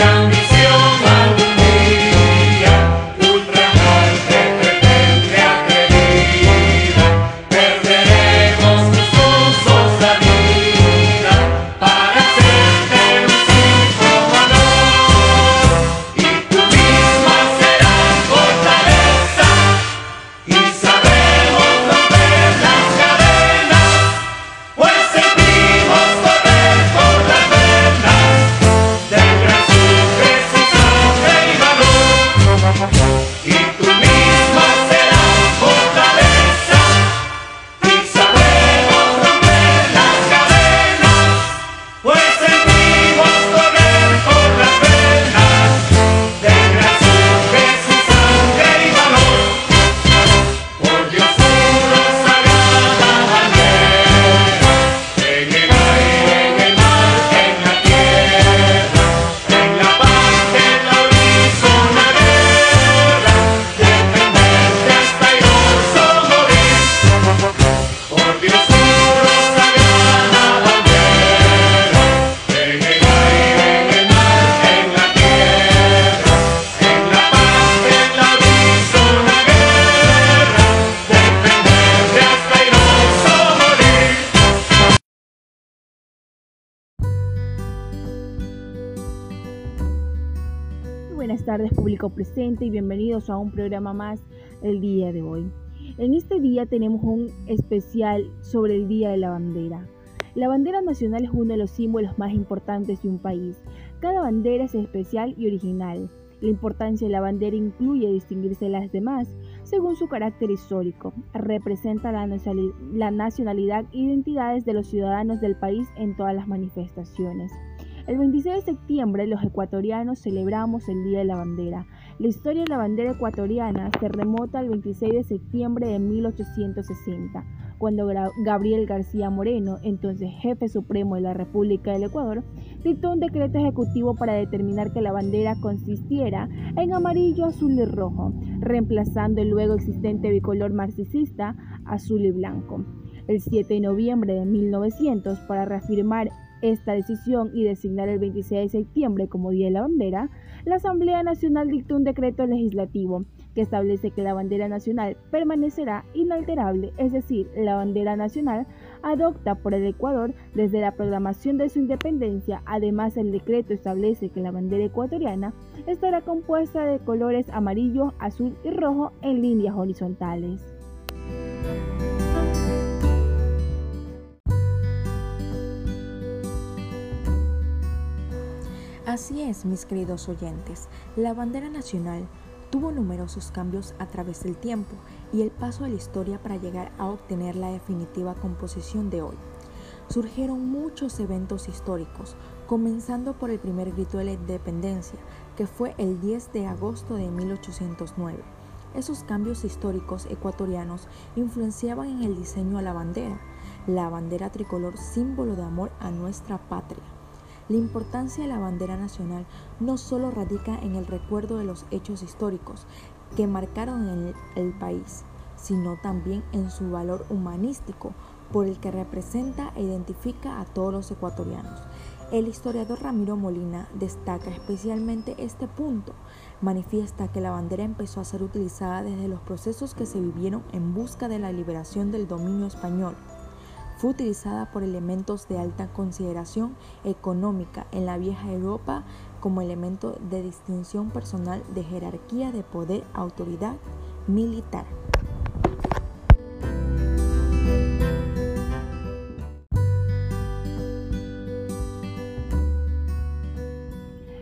down. Tardes público presente y bienvenidos a un programa más el día de hoy. En este día tenemos un especial sobre el Día de la Bandera. La bandera nacional es uno de los símbolos más importantes de un país. Cada bandera es especial y original. La importancia de la bandera incluye distinguirse de las demás según su carácter histórico. Representa la nacionali- la nacionalidad e identidades de los ciudadanos del país en todas las manifestaciones. El 26 de septiembre los ecuatorianos celebramos el Día de la Bandera. La historia de la bandera ecuatoriana se remota al 26 de septiembre de 1860, cuando Gabriel García Moreno, entonces jefe supremo de la República del Ecuador, dictó un decreto ejecutivo para determinar que la bandera consistiera en amarillo, azul y rojo, reemplazando el luego existente bicolor marxista azul y blanco. El 7 de noviembre de 1900, para reafirmar esta decisión y designar el 26 de septiembre como Día de la Bandera, la Asamblea Nacional dictó un decreto legislativo que establece que la bandera nacional permanecerá inalterable, es decir, la bandera nacional adopta por el Ecuador desde la programación de su independencia. Además, el decreto establece que la bandera ecuatoriana estará compuesta de colores amarillo, azul y rojo en líneas horizontales. Así es, mis queridos oyentes, la bandera nacional tuvo numerosos cambios a través del tiempo y el paso de la historia para llegar a obtener la definitiva composición de hoy. Surgieron muchos eventos históricos, comenzando por el primer grito de la independencia, que fue el 10 de agosto de 1809. Esos cambios históricos ecuatorianos influenciaban en el diseño a la bandera, la bandera tricolor símbolo de amor a nuestra patria. La importancia de la bandera nacional no solo radica en el recuerdo de los hechos históricos que marcaron el, el país, sino también en su valor humanístico por el que representa e identifica a todos los ecuatorianos. El historiador Ramiro Molina destaca especialmente este punto. Manifiesta que la bandera empezó a ser utilizada desde los procesos que se vivieron en busca de la liberación del dominio español fue utilizada por elementos de alta consideración económica en la vieja Europa como elemento de distinción personal de jerarquía de poder, autoridad militar.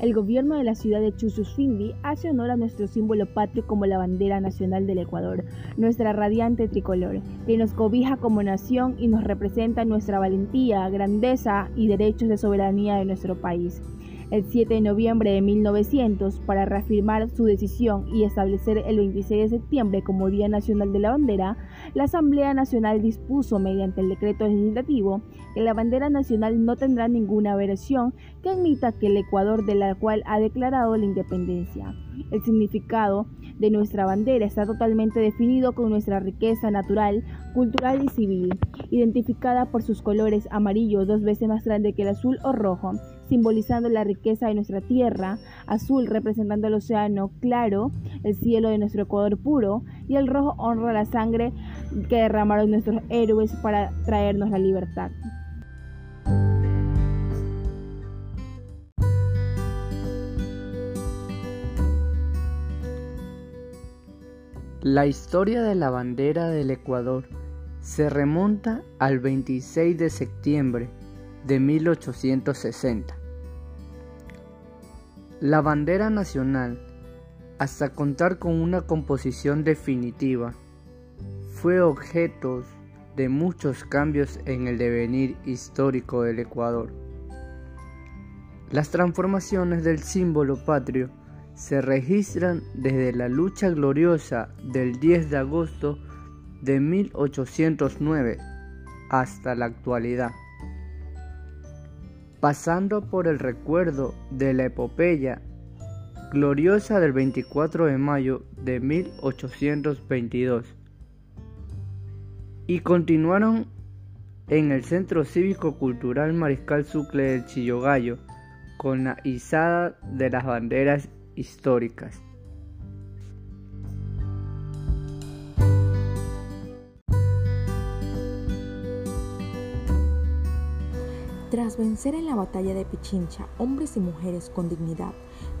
El gobierno de la ciudad de Chususfindi hace honor a nuestro símbolo patrio como la bandera nacional del Ecuador, nuestra radiante tricolor, que nos cobija como nación y nos representa nuestra valentía, grandeza y derechos de soberanía de nuestro país. El 7 de noviembre de 1900, para reafirmar su decisión y establecer el 26 de septiembre como Día Nacional de la Bandera, la Asamblea Nacional dispuso mediante el decreto legislativo que la bandera nacional no tendrá ninguna versión que admita que el Ecuador de la cual ha declarado la independencia. El significado de nuestra bandera está totalmente definido con nuestra riqueza natural, cultural y civil, identificada por sus colores amarillo dos veces más grande que el azul o rojo, simbolizando la riqueza de nuestra tierra, azul representando el océano claro, el cielo de nuestro Ecuador puro, y el rojo honra la sangre que derramaron nuestros héroes para traernos la libertad. La historia de la bandera del Ecuador se remonta al 26 de septiembre de 1860. La bandera nacional, hasta contar con una composición definitiva, fue objeto de muchos cambios en el devenir histórico del Ecuador. Las transformaciones del símbolo patrio se registran desde la lucha gloriosa del 10 de agosto de 1809 hasta la actualidad, pasando por el recuerdo de la epopeya gloriosa del 24 de mayo de 1822 y continuaron en el Centro Cívico Cultural Mariscal Sucre del Chillogallo con la izada de las banderas históricas. Tras vencer en la batalla de Pichincha hombres y mujeres con dignidad,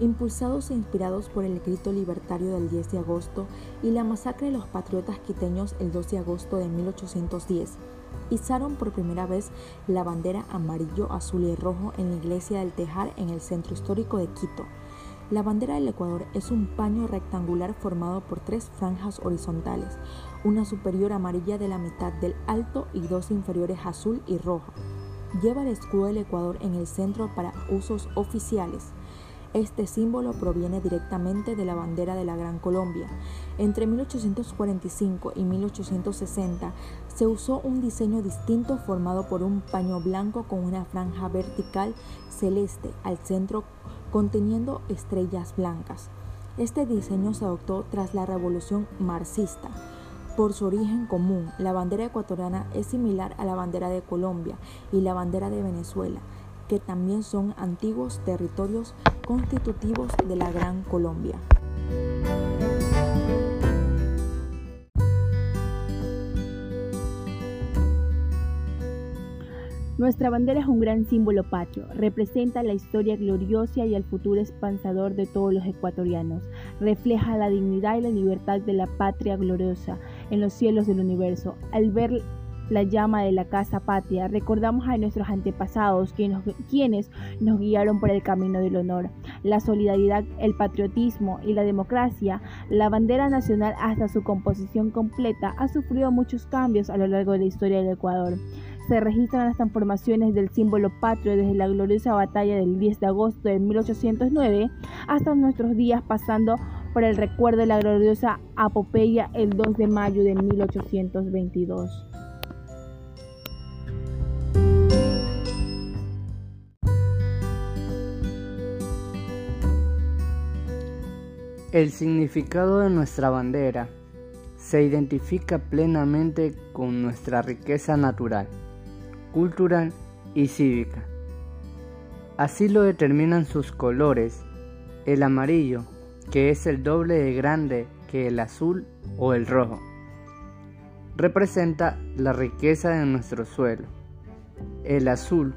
impulsados e inspirados por el grito libertario del 10 de agosto y la masacre de los patriotas quiteños el 2 de agosto de 1810, izaron por primera vez la bandera amarillo, azul y rojo en la iglesia del Tejar en el centro histórico de Quito, la bandera del Ecuador es un paño rectangular formado por tres franjas horizontales, una superior amarilla de la mitad del alto y dos inferiores azul y roja. Lleva el escudo del Ecuador en el centro para usos oficiales. Este símbolo proviene directamente de la bandera de la Gran Colombia. Entre 1845 y 1860 se usó un diseño distinto formado por un paño blanco con una franja vertical celeste al centro conteniendo estrellas blancas. Este diseño se adoptó tras la revolución marxista. Por su origen común, la bandera ecuatoriana es similar a la bandera de Colombia y la bandera de Venezuela, que también son antiguos territorios constitutivos de la Gran Colombia. Nuestra bandera es un gran símbolo patrio, representa la historia gloriosa y el futuro expansador de todos los ecuatorianos, refleja la dignidad y la libertad de la patria gloriosa en los cielos del universo. Al ver la llama de la casa patria, recordamos a nuestros antepasados quienes nos guiaron por el camino del honor, la solidaridad, el patriotismo y la democracia. La bandera nacional hasta su composición completa ha sufrido muchos cambios a lo largo de la historia del Ecuador se registran las transformaciones del símbolo patrio desde la gloriosa batalla del 10 de agosto de 1809 hasta nuestros días pasando por el recuerdo de la gloriosa apopeya el 2 de mayo de 1822. El significado de nuestra bandera se identifica plenamente con nuestra riqueza natural cultural y cívica. Así lo determinan sus colores, el amarillo, que es el doble de grande que el azul o el rojo. Representa la riqueza de nuestro suelo. El azul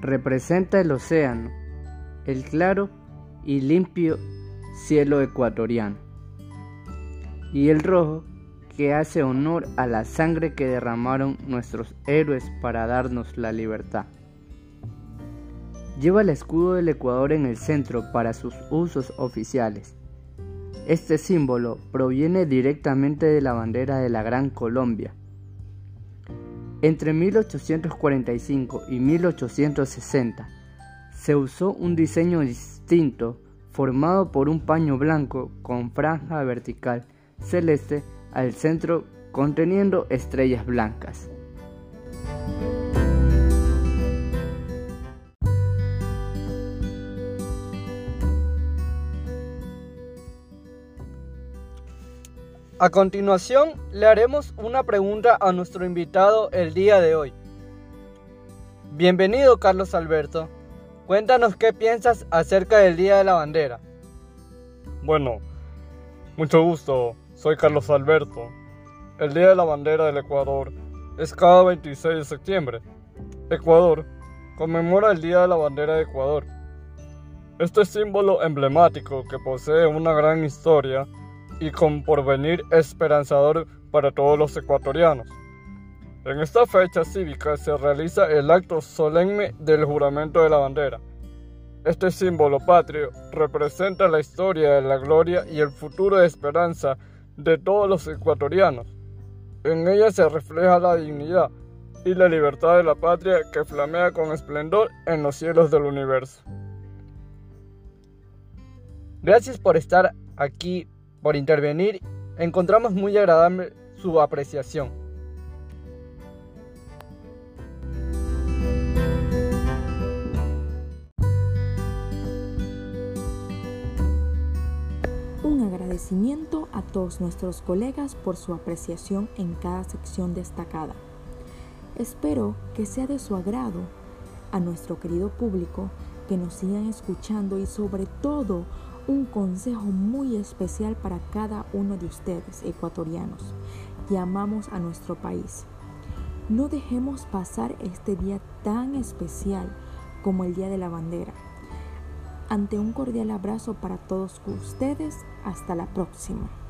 representa el océano, el claro y limpio cielo ecuatoriano. Y el rojo que hace honor a la sangre que derramaron nuestros héroes para darnos la libertad. Lleva el escudo del Ecuador en el centro para sus usos oficiales. Este símbolo proviene directamente de la bandera de la Gran Colombia. Entre 1845 y 1860 se usó un diseño distinto formado por un paño blanco con franja vertical celeste al centro conteniendo estrellas blancas. A continuación, le haremos una pregunta a nuestro invitado el día de hoy. Bienvenido, Carlos Alberto. cuéntanos qué piensas acerca del Día de la Bandera. Bueno, mucho gusto, soy Carlos Alberto. El Día de la Bandera del Ecuador es cada 26 de septiembre. Ecuador conmemora el Día de la Bandera de Ecuador. Este símbolo emblemático que posee una gran historia y con porvenir esperanzador para todos los ecuatorianos. En esta fecha cívica se realiza el acto solemne del juramento de la bandera. Este símbolo patrio representa la historia de la gloria y el futuro de esperanza de todos los ecuatorianos. En ella se refleja la dignidad y la libertad de la patria que flamea con esplendor en los cielos del universo. Gracias por estar aquí, por intervenir. Encontramos muy agradable su apreciación. Un agradecimiento a todos nuestros colegas por su apreciación en cada sección destacada. Espero que sea de su agrado a nuestro querido público que nos sigan escuchando y sobre todo un consejo muy especial para cada uno de ustedes, ecuatorianos, que amamos a nuestro país. No dejemos pasar este día tan especial como el Día de la Bandera. Ante un cordial abrazo para todos ustedes, hasta la próxima.